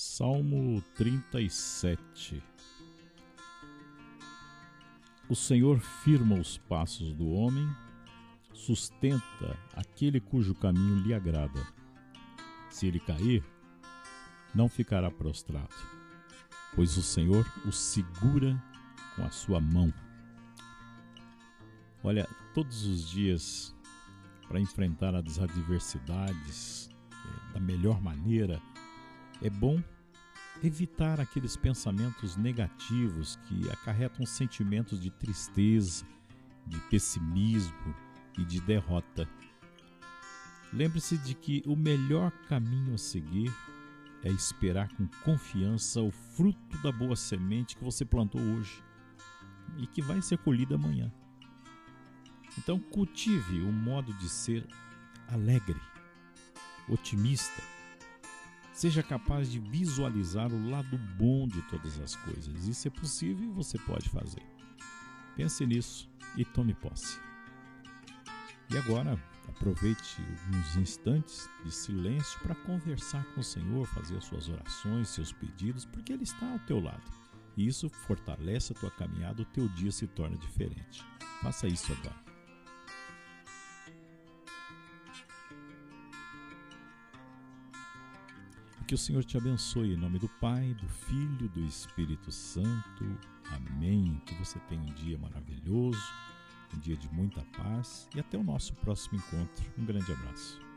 Salmo 37 O Senhor firma os passos do homem, sustenta aquele cujo caminho lhe agrada. Se ele cair, não ficará prostrado, pois o Senhor o segura com a sua mão. Olha, todos os dias, para enfrentar as adversidades eh, da melhor maneira, é bom evitar aqueles pensamentos negativos que acarretam sentimentos de tristeza, de pessimismo e de derrota. Lembre-se de que o melhor caminho a seguir é esperar com confiança o fruto da boa semente que você plantou hoje e que vai ser colhida amanhã. Então, cultive o modo de ser alegre, otimista Seja capaz de visualizar o lado bom de todas as coisas. Isso é possível e você pode fazer. Pense nisso e tome posse. E agora, aproveite alguns instantes de silêncio para conversar com o Senhor, fazer as suas orações, seus pedidos, porque Ele está ao teu lado. E isso fortalece a tua caminhada, o teu dia se torna diferente. Faça isso agora. Que o Senhor te abençoe em nome do Pai, do Filho, do Espírito Santo. Amém. Que você tenha um dia maravilhoso, um dia de muita paz e até o nosso próximo encontro. Um grande abraço.